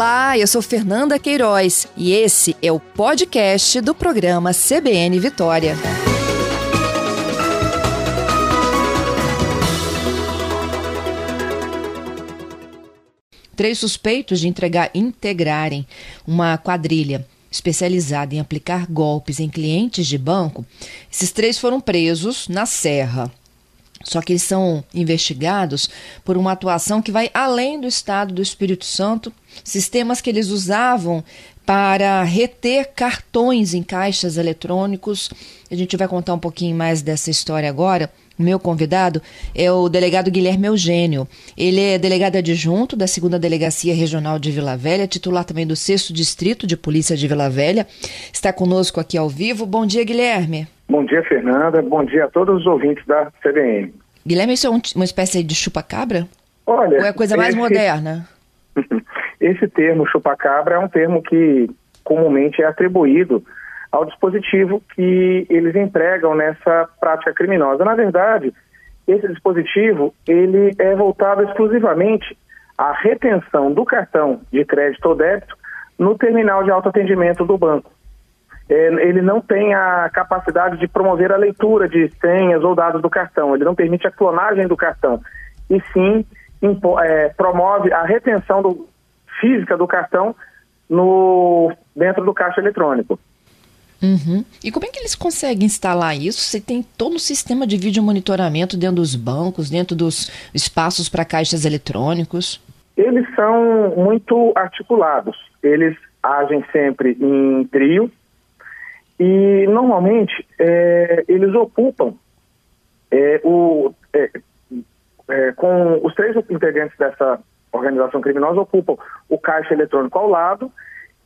Olá, eu sou Fernanda Queiroz e esse é o podcast do programa CBN Vitória. Três suspeitos de entregar, integrarem uma quadrilha especializada em aplicar golpes em clientes de banco, esses três foram presos na Serra. Só que eles são investigados por uma atuação que vai além do estado do Espírito Santo, sistemas que eles usavam para reter cartões em caixas eletrônicos. A gente vai contar um pouquinho mais dessa história agora. Meu convidado é o delegado Guilherme Eugênio. Ele é delegado adjunto da 2 Delegacia Regional de Vila Velha, titular também do 6 Distrito de Polícia de Vila Velha. Está conosco aqui ao vivo. Bom dia, Guilherme. Bom dia, Fernanda. Bom dia a todos os ouvintes da CBN. Guilherme, isso é um, uma espécie de chupa-cabra? Olha. Ou é a coisa mais esse, moderna? Esse termo chupa-cabra é um termo que comumente é atribuído ao dispositivo que eles empregam nessa prática criminosa. Na verdade, esse dispositivo ele é voltado exclusivamente à retenção do cartão de crédito ou débito no terminal de autoatendimento do banco ele não tem a capacidade de promover a leitura de senhas ou dados do cartão, ele não permite a clonagem do cartão, e sim é, promove a retenção do, física do cartão no, dentro do caixa eletrônico. Uhum. E como é que eles conseguem instalar isso? Você tem todo um sistema de vídeo monitoramento dentro dos bancos, dentro dos espaços para caixas eletrônicos? Eles são muito articulados. Eles agem sempre em trio, e, normalmente, é, eles ocupam é, o, é, é, com os três integrantes dessa organização criminosa ocupam o caixa eletrônico ao lado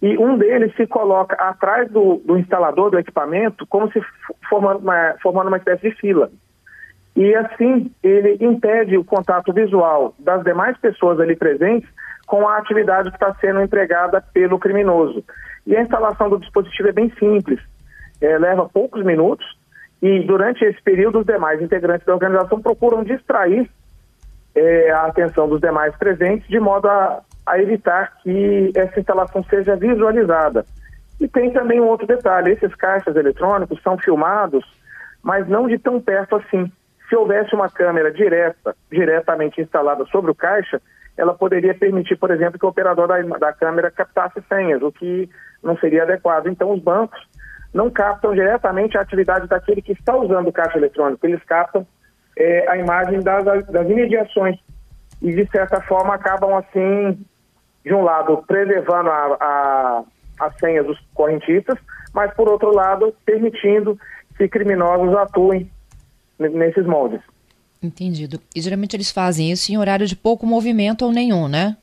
e um deles se coloca atrás do, do instalador do equipamento como se formando uma, formando uma espécie de fila. E assim ele impede o contato visual das demais pessoas ali presentes com a atividade que está sendo empregada pelo criminoso. E a instalação do dispositivo é bem simples é, leva poucos minutos e durante esse período os demais integrantes da organização procuram distrair é, a atenção dos demais presentes de modo a, a evitar que essa instalação seja visualizada. E tem também um outro detalhe: esses caixas eletrônicos são filmados, mas não de tão perto assim. Se houvesse uma câmera direta, diretamente instalada sobre o caixa, ela poderia permitir, por exemplo, que o operador da, da câmera captasse senhas, o que não seria adequado. Então, os bancos não captam diretamente a atividade daquele que está usando o caixa eletrônico, eles captam é, a imagem das, das imediações e, de certa forma, acabam, assim, de um lado, preservando a, a, as senhas dos correntistas, mas, por outro lado, permitindo que criminosos atuem nesses moldes. Entendido. E geralmente eles fazem isso em horário de pouco movimento ou nenhum, né?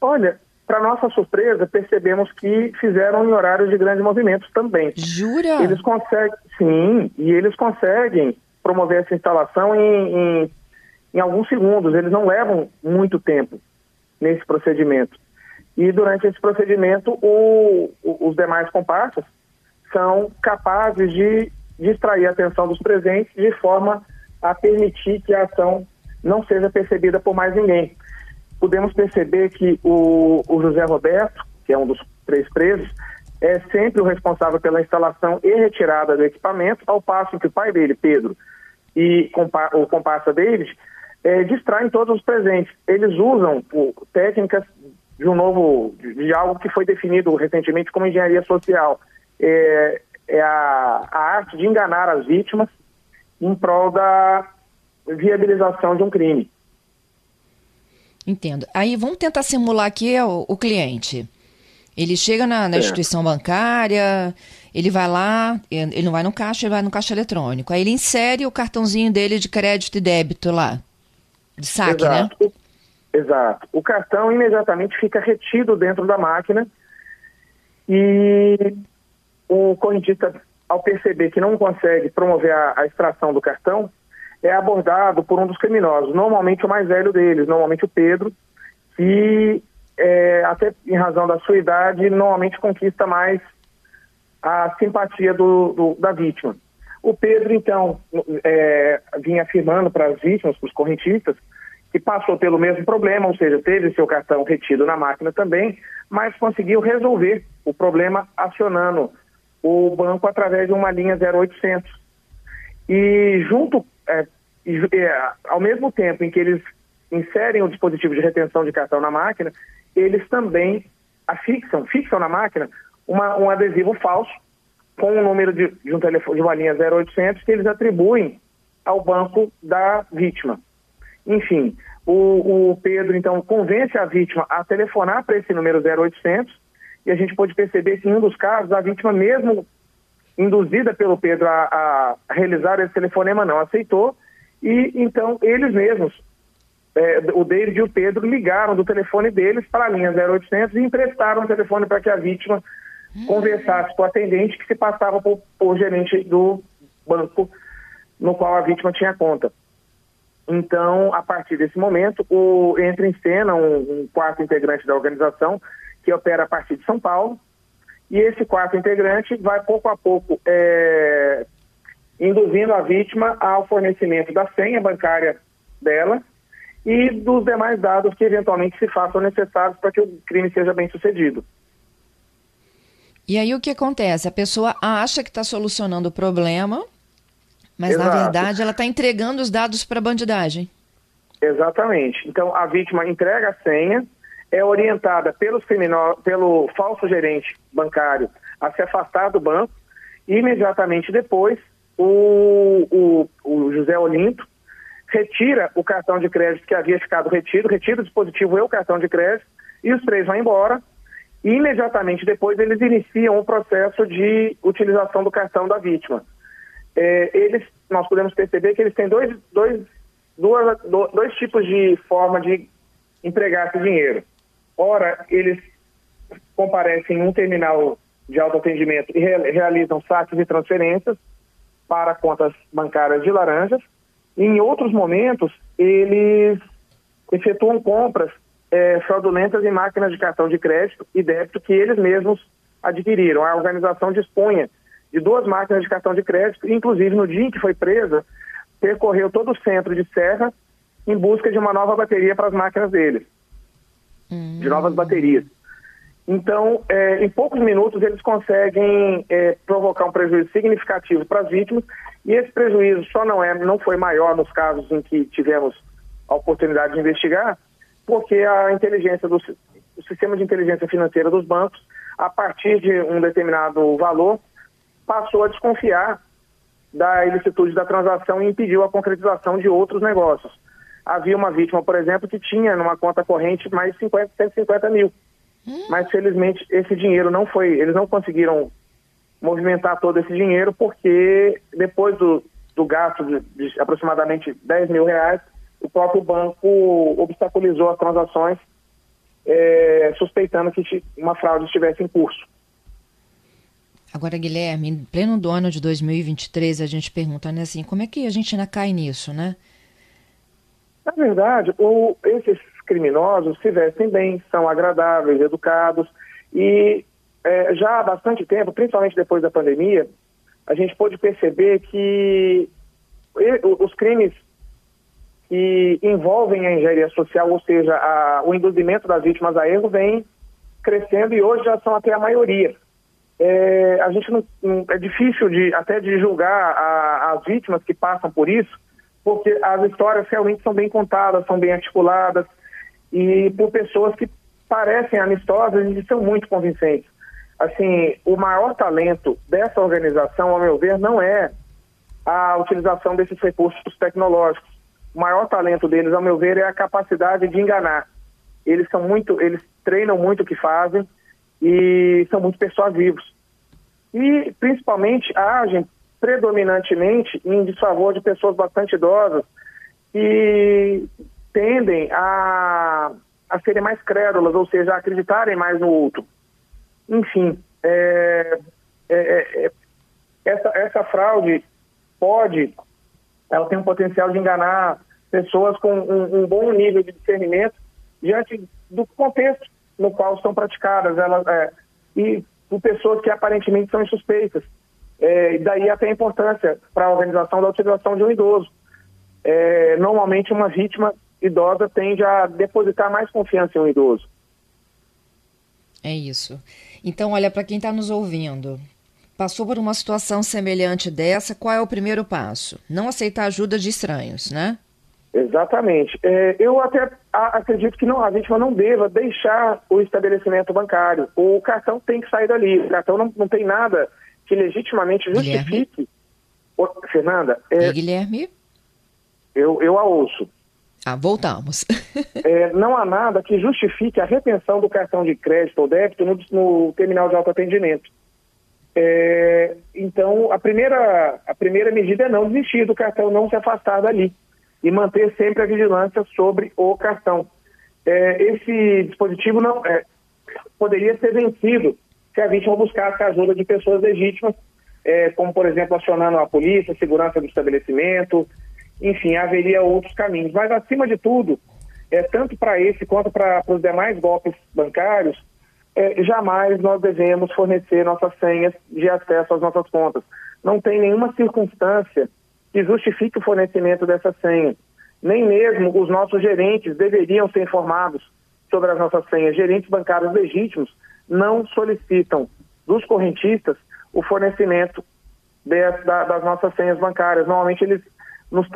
Olha, para nossa surpresa, percebemos que fizeram em horários de grandes movimentos também. Jura? Eles conseguem, sim, e eles conseguem promover essa instalação em, em, em alguns segundos. Eles não levam muito tempo nesse procedimento. E durante esse procedimento, o, o, os demais comparsas são capazes de distrair a atenção dos presentes de forma a permitir que a ação não seja percebida por mais ninguém podemos perceber que o, o José Roberto, que é um dos três presos, é sempre o responsável pela instalação e retirada do equipamento, ao passo que o pai dele, Pedro, e o comparsa David, é, distraem todos os presentes. Eles usam o, técnicas de um novo, de algo que foi definido recentemente como engenharia social. É, é a, a arte de enganar as vítimas em prol da viabilização de um crime. Entendo. Aí vamos tentar simular aqui o, o cliente. Ele chega na, na é. instituição bancária, ele vai lá, ele não vai no caixa, ele vai no caixa eletrônico. Aí ele insere o cartãozinho dele de crédito e débito lá. De saque, né? Exato. né? Exato. O cartão imediatamente fica retido dentro da máquina e o correntista, ao perceber que não consegue promover a, a extração do cartão, é abordado por um dos criminosos, normalmente o mais velho deles, normalmente o Pedro, que é, até em razão da sua idade, normalmente conquista mais a simpatia do, do da vítima. O Pedro, então, é, vinha afirmando para as vítimas, para os correntistas, que passou pelo mesmo problema, ou seja, teve seu cartão retido na máquina também, mas conseguiu resolver o problema acionando o banco através de uma linha 0800. E junto, é, é, ao mesmo tempo em que eles inserem o dispositivo de retenção de cartão na máquina, eles também afixam, fixam na máquina uma, um adesivo falso com o número de, de, um telefone, de uma linha 0800 que eles atribuem ao banco da vítima. Enfim, o, o Pedro, então, convence a vítima a telefonar para esse número 0800 e a gente pode perceber que em um dos casos a vítima mesmo induzida pelo Pedro a, a realizar esse telefonema não aceitou e então eles mesmos, é, o David e o Pedro ligaram do telefone deles para a linha 0800 e emprestaram o telefone para que a vítima conversasse com o atendente que se passava por, por gerente do banco no qual a vítima tinha conta. Então, a partir desse momento, o, entra em cena um, um, quarto integrante da organização que opera a partir de São Paulo, e esse quarto integrante vai pouco a pouco é, induzindo a vítima ao fornecimento da senha bancária dela e dos demais dados que eventualmente se façam necessários para que o crime seja bem sucedido. E aí o que acontece? A pessoa acha que está solucionando o problema, mas Exato. na verdade ela está entregando os dados para a bandidagem. Exatamente. Então a vítima entrega a senha, é orientada pelo falso gerente bancário a se afastar do banco e imediatamente depois o, o, o José Olinto retira o cartão de crédito que havia ficado retido, retira o dispositivo e o cartão de crédito e os três vão embora e imediatamente depois eles iniciam o processo de utilização do cartão da vítima. É, eles, nós podemos perceber que eles têm dois, dois, duas, dois tipos de forma de empregar esse dinheiro. Ora, eles comparecem em um terminal de autoatendimento e re realizam saques e transferências para contas bancárias de laranjas. Em outros momentos, eles efetuam compras é, fraudulentas em máquinas de cartão de crédito e débito que eles mesmos adquiriram. A organização dispunha de duas máquinas de cartão de crédito, inclusive no dia em que foi presa, percorreu todo o centro de Serra em busca de uma nova bateria para as máquinas deles de novas baterias. Então, é, em poucos minutos, eles conseguem é, provocar um prejuízo significativo para as vítimas, e esse prejuízo só não, é, não foi maior nos casos em que tivemos a oportunidade de investigar, porque a inteligência do o sistema de inteligência financeira dos bancos, a partir de um determinado valor, passou a desconfiar da ilicitude da transação e impediu a concretização de outros negócios havia uma vítima, por exemplo, que tinha numa conta corrente mais de 50, 150 mil. Hum. Mas felizmente esse dinheiro não foi, eles não conseguiram movimentar todo esse dinheiro porque depois do, do gasto de, de aproximadamente 10 mil reais, o próprio banco obstaculizou as transações, é, suspeitando que uma fraude estivesse em curso. Agora, Guilherme, em pleno do ano de 2023, a gente pergunta, né, assim, como é que a gente ainda cai nisso, né? Na verdade, o, esses criminosos se vestem bem, são agradáveis, educados e é, já há bastante tempo, principalmente depois da pandemia, a gente pôde perceber que os crimes que envolvem a engenharia social, ou seja, a, o induzimento das vítimas a erro, vem crescendo e hoje já são até a maioria. É, a gente não, é difícil de até de julgar a, as vítimas que passam por isso, porque as histórias realmente são bem contadas, são bem articuladas e por pessoas que parecem amistosas e são muito convincentes. Assim, o maior talento dessa organização, ao meu ver, não é a utilização desses recursos tecnológicos. O maior talento deles, ao meu ver, é a capacidade de enganar. Eles são muito, eles treinam muito o que fazem e são muito persuasivos. E principalmente agem predominantemente em desfavor de pessoas bastante idosas que tendem a, a serem mais crédulas, ou seja, a acreditarem mais no outro. Enfim, é, é, é, é, essa, essa fraude pode, ela tem um potencial de enganar pessoas com um, um bom nível de discernimento diante do contexto no qual são praticadas, elas, é, e por pessoas que aparentemente são insuspeitas. É, daí até a importância para a organização da utilização de um idoso. É, normalmente uma vítima idosa tende a depositar mais confiança em um idoso. É isso. Então, olha, para quem está nos ouvindo, passou por uma situação semelhante dessa, qual é o primeiro passo? Não aceitar ajuda de estranhos, né? Exatamente. É, eu até acredito que não, a vítima não deva deixar o estabelecimento bancário. O cartão tem que sair dali. O cartão não, não tem nada que legitimamente justifique. Fernanda. É, e Guilherme? Eu, eu a ouço. Ah, voltamos. é, não há nada que justifique a retenção do cartão de crédito ou débito no, no terminal de autoatendimento. É, então, a primeira, a primeira medida é não desistir do cartão, não se afastar dali e manter sempre a vigilância sobre o cartão. É, esse dispositivo não é, poderia ser vencido se a vítima buscasse a ajuda de pessoas legítimas, é, como, por exemplo, acionando a polícia, segurança do estabelecimento, enfim, haveria outros caminhos. Mas, acima de tudo, é, tanto para esse quanto para os demais golpes bancários, é, jamais nós devemos fornecer nossas senhas de acesso às nossas contas. Não tem nenhuma circunstância que justifique o fornecimento dessa senha. Nem mesmo os nossos gerentes deveriam ser informados sobre as nossas senhas. Gerentes bancários legítimos não solicitam dos correntistas o fornecimento de, da, das nossas senhas bancárias. Normalmente eles nos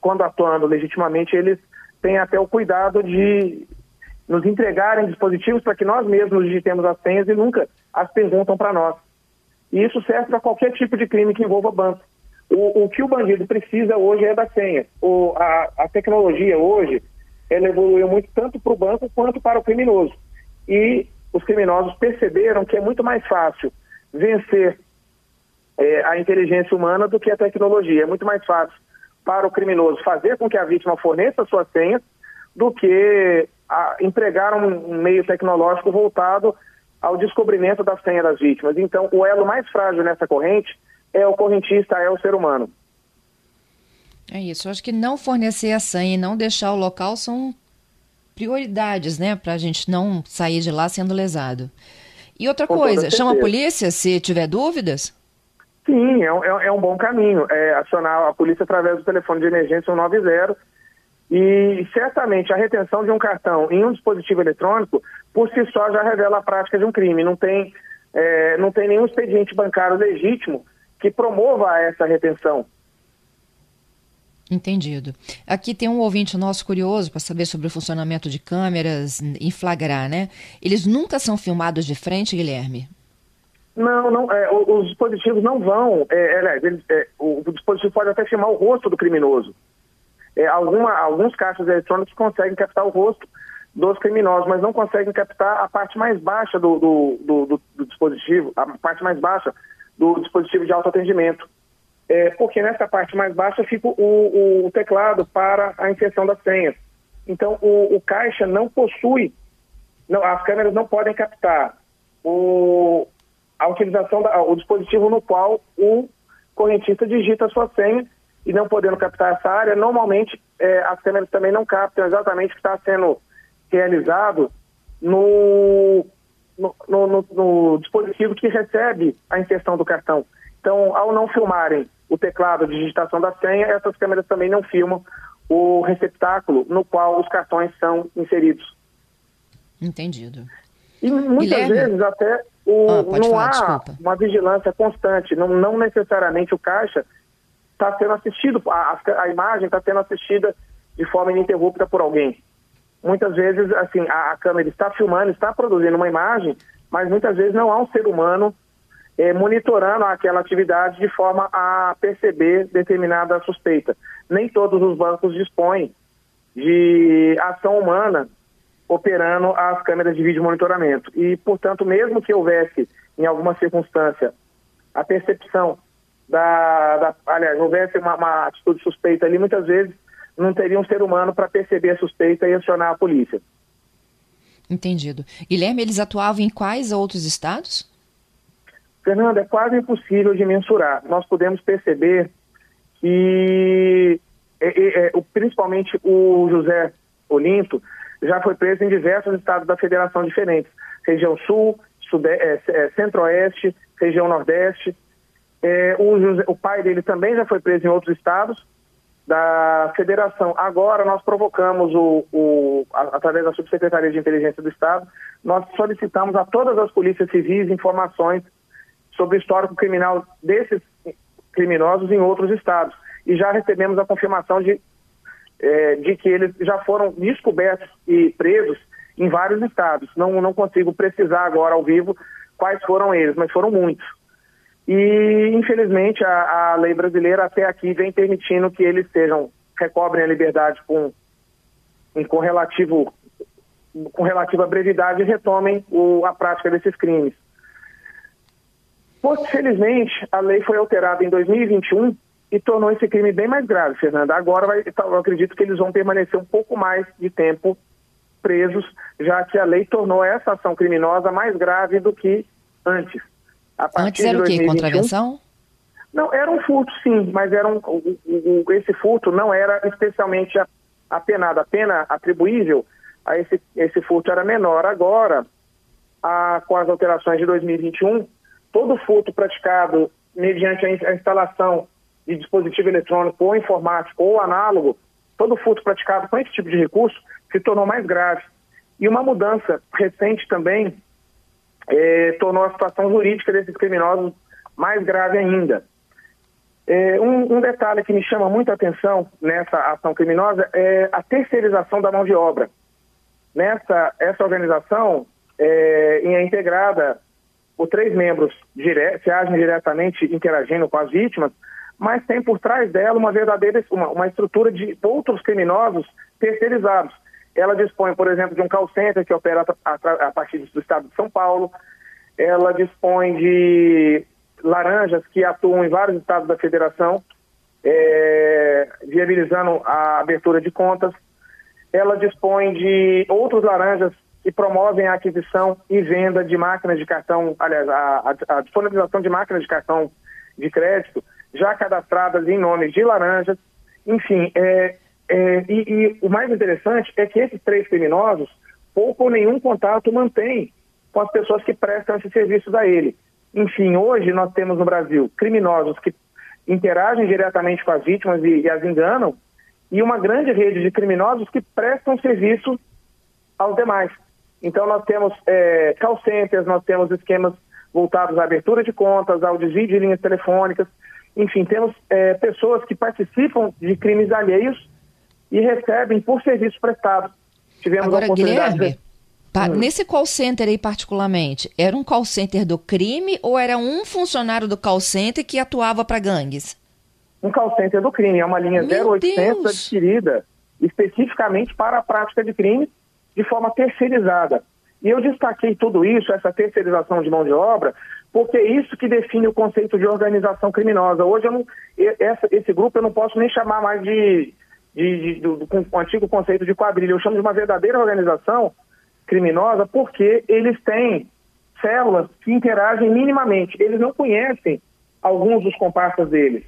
quando atuando legitimamente, eles têm até o cuidado de nos entregarem dispositivos para que nós mesmos digitemos as senhas e nunca as perguntam para nós. E isso serve para qualquer tipo de crime que envolva banco. O, o que o bandido precisa hoje é da senha. O, a, a tecnologia hoje, ela evoluiu muito tanto para o banco quanto para o criminoso. E os criminosos perceberam que é muito mais fácil vencer é, a inteligência humana do que a tecnologia. É muito mais fácil para o criminoso fazer com que a vítima forneça suas senhas do que empregar um, meio tecnológico voltado ao descobrimento da senha das vítimas. Então, o elo mais frágil nessa corrente é o correntista, é o ser humano. É isso. Acho que não fornecer a senha e não deixar o local são prioridades, né? Para a gente não sair de lá sendo lesado. E outra Com coisa, chama a polícia se tiver dúvidas? Sim, é, é, é, um bom caminho. É acionar a polícia através do telefone de emergência 190 e certamente a retenção de um cartão em um dispositivo eletrônico, por si só, já revela a prática de um crime. Não tem, é, não tem nenhum expediente bancário legítimo que promova essa retenção. Entendido. Aqui tem um ouvinte nosso curioso para saber sobre o funcionamento de câmeras em flagrar, né? Eles nunca são filmados de frente, Guilherme? Não, não. É, os dispositivos não vão. É, é, é, o dispositivo pode até filmar o rosto do criminoso. É, alguma, alguns caixas eletrônicos conseguem captar o rosto dos criminosos, mas não conseguem captar a parte mais baixa do, do, do, do dispositivo, a parte mais baixa do dispositivo de autoatendimento. É, porque nessa parte mais baixa fica o, o, teclado para a inserção das senhas. Então, o, o caixa não possui, não, as câmeras não podem captar o, a utilização do dispositivo no qual o correntista digita a sua senha e não podendo captar essa área, normalmente é, as câmeras também não captam exatamente o que está sendo realizado no no, no, no, dispositivo que recebe a inserção do cartão. Então, ao não filmarem o teclado de digitação da senha, essas câmeras também não filmam o receptáculo no qual os cartões são inseridos. Entendido. E muitas Guilherme? vezes até o, ah, não falar, há desculpa. uma vigilância constante, não, não necessariamente o caixa está sendo assistido, a, a imagem está sendo assistida de forma ininterrupta por alguém muitas vezes, assim, a, a, câmera está filmando, está produzindo uma imagem, mas muitas vezes não há um ser humano é, monitorando aquela atividade de forma a perceber determinada suspeita. Nem todos os bancos dispõem de ação humana operando as câmeras de vídeo monitoramento. E, portanto, mesmo que houvesse, em alguma circunstância, a percepção da, da aliás, houvesse uma, uma atitude suspeita ali, muitas vezes não teria um ser humano para perceber a suspeita e acionar a polícia. Entendido. Guilherme, eles atuavam em quais outros estados? Fernando, é quase impossível de mensurar. Nós podemos perceber que, é, é, é, principalmente o José Olinto, já foi preso em diversos estados da federação diferentes. Região Sul, é, é, Centro-Oeste, região Nordeste. É, o, José, o pai dele também já foi preso em outros estados da federação. Agora nós provocamos o, o através da Subsecretaria de Inteligência do Estado, nós solicitamos a todas as polícias civis informações sobre o histórico criminal desses criminosos em outros estados. E já recebemos a confirmação de, é, de que eles já foram descobertos e presos em vários estados. Não, não consigo precisar agora ao vivo quais foram eles, mas foram muitos. E, infelizmente, a, a lei brasileira até aqui vem permitindo que eles sejam, recobrem a liberdade com, com, relativo, com relativa brevidade e retomem o, a prática desses crimes. Felizmente, a lei foi alterada em 2021 e tornou esse crime bem mais grave, Fernanda. Agora vai, eu acredito que eles vão permanecer um pouco mais de tempo presos, já que a lei tornou essa ação criminosa mais grave do que antes. Antes era o quê? Contravenção? Não, era um furto, sim, mas era um, esse furto não era especialmente apenado. A pena atribuível a esse, esse furto era menor. Agora, a, com as alterações de 2021, todo furto praticado mediante a instalação de dispositivo eletrônico ou informático ou análogo, todo furto praticado com esse tipo de recurso se tornou mais grave. E uma mudança recente também é, tornou a situação jurídica desses criminosos mais grave ainda. É, um, um, detalhe que me chama muita atenção nessa ação criminosa é a terceirização da mão de obra. Nessa essa organização é, é integrada por três membros que agem diretamente interagindo com as vítimas, mas tem por trás dela uma verdadeira uma, uma estrutura de outros criminosos terceirizados. Ela dispõe, por exemplo, de um call center que opera a, a, a partir do estado de São Paulo. Ela dispõe de laranjas que atuam em vários estados da federação, é, viabilizando a abertura de contas. Ela dispõe de outros laranjas que promovem a aquisição e venda de máquinas de cartão, aliás, a, a, a disponibilização de máquinas de cartão de crédito já cadastradas em nomes de laranjas. Enfim, é, é, e, e, o mais interessante é que esses três criminosos, pouco ou nenhum contato mantêm com as pessoas que prestam esse serviço a ele. Enfim, hoje nós temos no Brasil criminosos que interagem diretamente com as vítimas e, e as enganam, e uma grande rede de criminosos que prestam serviço aos demais. Então nós temos é, call centers, nós temos esquemas voltados à abertura de contas, ao desvio de linhas telefônicas, enfim, temos é, pessoas que participam de crimes alheios e recebem por serviço prestado. Tivemos Agora, a oportunidade Guilherme, de... hum. nesse call center aí particularmente, era um call center do crime ou era um funcionário do call center que atuava para gangues? Um call center do crime, é uma linha Meu 0800 Deus. adquirida especificamente para a prática de crime de forma terceirizada. E eu destaquei tudo isso, essa terceirização de mão de obra, porque é isso que define o conceito de organização criminosa. Hoje, não, essa, esse grupo eu não posso nem chamar mais de de, de, do, do, antigo conceito de quadrilha. Eu chamo de uma verdadeira organização criminosa porque eles têm células que interagem minimamente. Eles não conhecem alguns dos comparsas deles.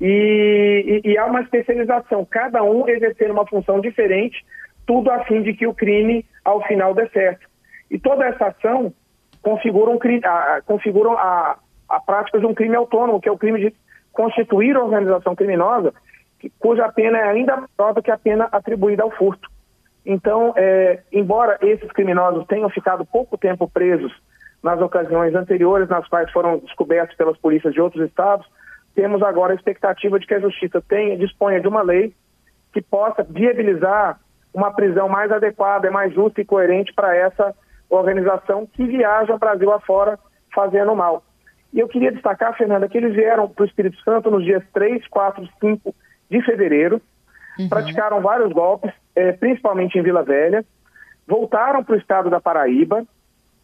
E, e, e, há uma especialização, cada um exercendo uma função diferente, tudo a fim de que o crime, ao final, dê certo. E toda essa ação configura, um, a, configura a, a prática de um crime autônomo, que é o crime de constituir organização criminosa, cuja pena é ainda maior do que a pena atribuída ao furto. Então, é, embora esses criminosos tenham ficado pouco tempo presos nas ocasiões anteriores, nas quais foram descobertos pelas polícias de outros estados, temos agora a expectativa de que a justiça tenha, disponha de uma lei que possa viabilizar uma prisão mais adequada, mais justa e coerente para essa organização que viaja Brasil afora fazendo mal. E eu queria destacar, Fernanda, que eles vieram para o Espírito Santo nos dias 3, 4, 5 de fevereiro, uhum. praticaram vários golpes, é, principalmente em Vila Velha, voltaram para o estado da Paraíba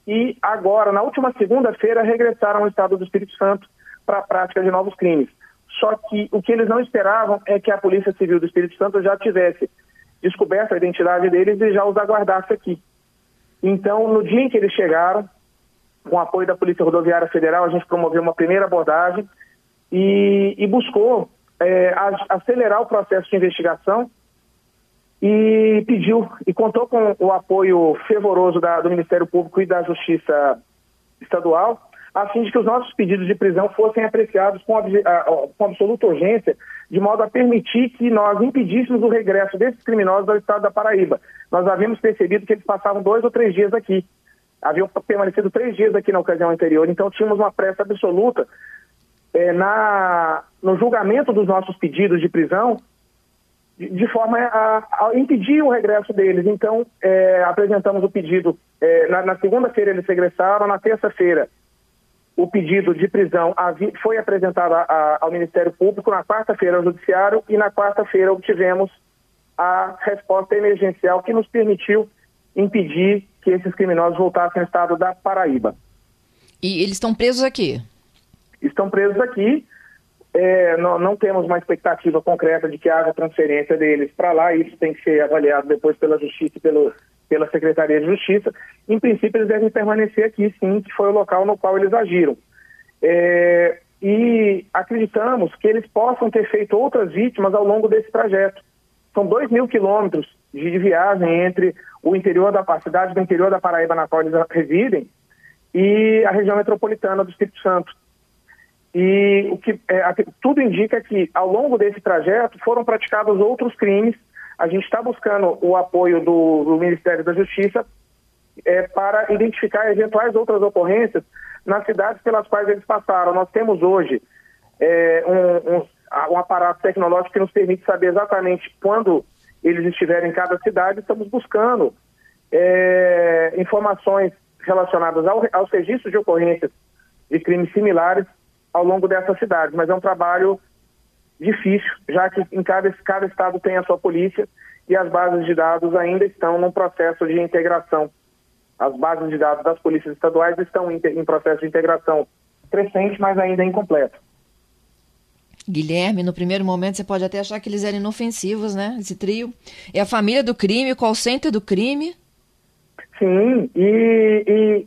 e agora, na última segunda-feira, regressaram ao estado do Espírito Santo para a prática de novos crimes. Só que o que eles não esperavam é que a Polícia Civil do Espírito Santo já tivesse descoberto a identidade deles e já os aguardasse aqui. Então, no dia em que eles chegaram, com apoio da Polícia Rodoviária Federal, a gente promoveu uma primeira abordagem e, e buscou é, acelerar o processo de investigação e pediu e contou com o apoio fervoroso da, do Ministério Público e da Justiça Estadual a fim de que os nossos pedidos de prisão fossem apreciados com, com absoluta urgência, de modo a permitir que nós impedíssemos o regresso desses criminosos ao estado da Paraíba. Nós havíamos percebido que eles passavam dois ou três dias aqui. Haviam permanecido três dias aqui na ocasião anterior, então tínhamos uma pressa absoluta é, na, no julgamento dos nossos pedidos de prisão, de, de forma a, a, impedir o regresso deles. Então, é, apresentamos o pedido. É, na, na segunda-feira eles regressaram, na terça-feira o pedido de prisão foi apresentado ao Ministério Público, na quarta-feira ao Judiciário e na quarta-feira obtivemos a resposta emergencial que nos permitiu impedir que esses criminosos voltassem ao estado da Paraíba. E eles estão presos aqui? Estão presos aqui. É, não, não, temos uma expectativa concreta de que haja transferência deles para lá. Isso tem que ser avaliado depois pela Justiça e pelo, pela Secretaria de Justiça. Em princípio, eles devem permanecer aqui, sim, que foi o local no qual eles agiram. É, e acreditamos que eles possam ter feito outras vítimas ao longo desse trajeto. São dois mil quilômetros de viagem entre o interior da cidade do interior da Paraíba, na qual eles residem, e a região metropolitana do Espírito Santo. E o que é, tudo indica que ao longo desse trajeto foram praticados outros crimes a gente está buscando o apoio do, do, Ministério da Justiça é, para identificar eventuais outras ocorrências nas cidades pelas quais eles passaram. Nós temos hoje é, um, um, um, aparato tecnológico que nos permite saber exatamente quando eles estiverem em cada cidade. Estamos buscando é, informações relacionadas ao, aos registros de ocorrências de crimes similares ao longo dessas cidades, mas é um trabalho difícil, já que em cada, cada estado tem a sua polícia e as bases de dados ainda estão num processo de integração. As bases de dados das polícias estaduais estão em, em processo de integração crescente, mas ainda incompleto. Guilherme, no primeiro momento você pode até achar que eles eram inofensivos, né? Esse trio. É a família do crime, o call center do crime. Sim, e, e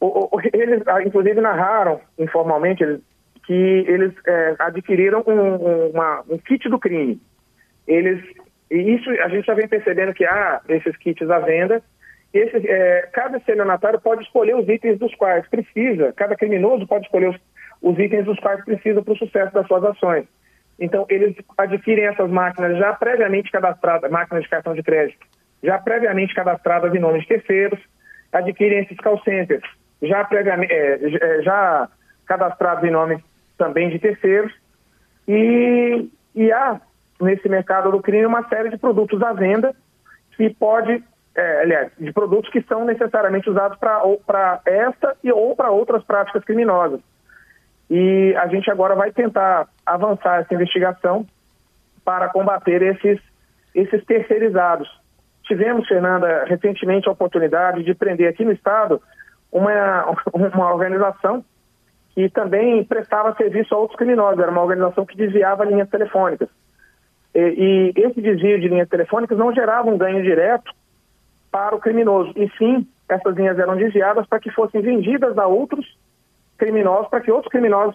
o, o, eles ah, inclusive narraram informalmente, eles que eles é, adquiriram um, uma, um kit do crime. Eles, e isso a gente já vem percebendo que há esses kits à venda. Esse, é, cada estelionatário pode escolher os itens dos quais precisa, cada criminoso pode escolher os, os itens dos quais precisa para o sucesso das suas ações. Então, eles adquirem essas máquinas já previamente cadastradas, máquinas de cartão de crédito, já previamente cadastradas em nome de terceiros, adquirem esses call centers já previamente, é, é já cadastrados em nome também de terceiros. E, e há nesse mercado do crime uma série de produtos à venda que pode, é, aliás, de produtos que são necessariamente usados para esta e ou para outras práticas criminosas. E a gente agora vai tentar avançar essa investigação para combater esses, esses terceirizados. Tivemos, Fernanda, recentemente a oportunidade de prender aqui no Estado uma, uma organização e também prestava serviço a outros criminosos. Era uma organização que desviava linhas telefônicas. E, e esse desvio de linhas telefônicas não gerava um ganho direto para o criminoso. E sim, essas linhas eram desviadas para que fossem vendidas a outros criminosos, para que outros criminosos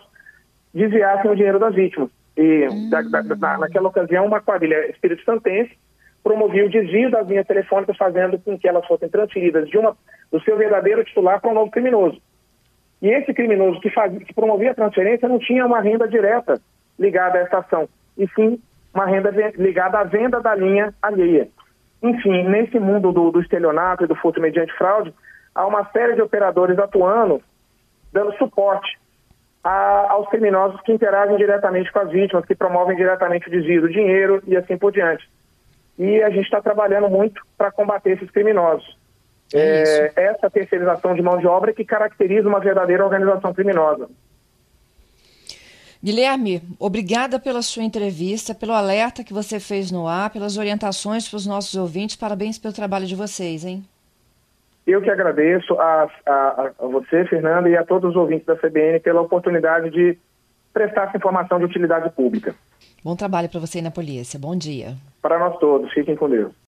desviassem o dinheiro das vítimas. E hum. da, da, naquela ocasião, uma quadrilha espírito santense promovia o desvio das linhas telefônicas, fazendo com que elas fossem transferidas de uma, do seu verdadeiro titular para um novo criminoso. E esse criminoso que, fazia, que promovia a transferência não tinha uma renda direta ligada a essa ação, e sim uma renda ligada à venda da linha alheia. Enfim, nesse mundo do, do estelionato e do furto mediante fraude, há uma série de operadores atuando, dando suporte a, aos criminosos que interagem diretamente com as vítimas, que promovem diretamente o desvio do dinheiro e assim por diante. E a gente está trabalhando muito para combater esses criminosos. É, é essa terceirização de mão de obra que caracteriza uma verdadeira organização criminosa. Guilherme, obrigada pela sua entrevista, pelo alerta que você fez no ar, pelas orientações para os nossos ouvintes. Parabéns pelo trabalho de vocês, hein? Eu que agradeço a, a, a você, Fernanda, e a todos os ouvintes da CBN pela oportunidade de prestar essa informação de utilidade pública. Bom trabalho para você e na polícia. Bom dia. Para nós todos. Fiquem com Deus.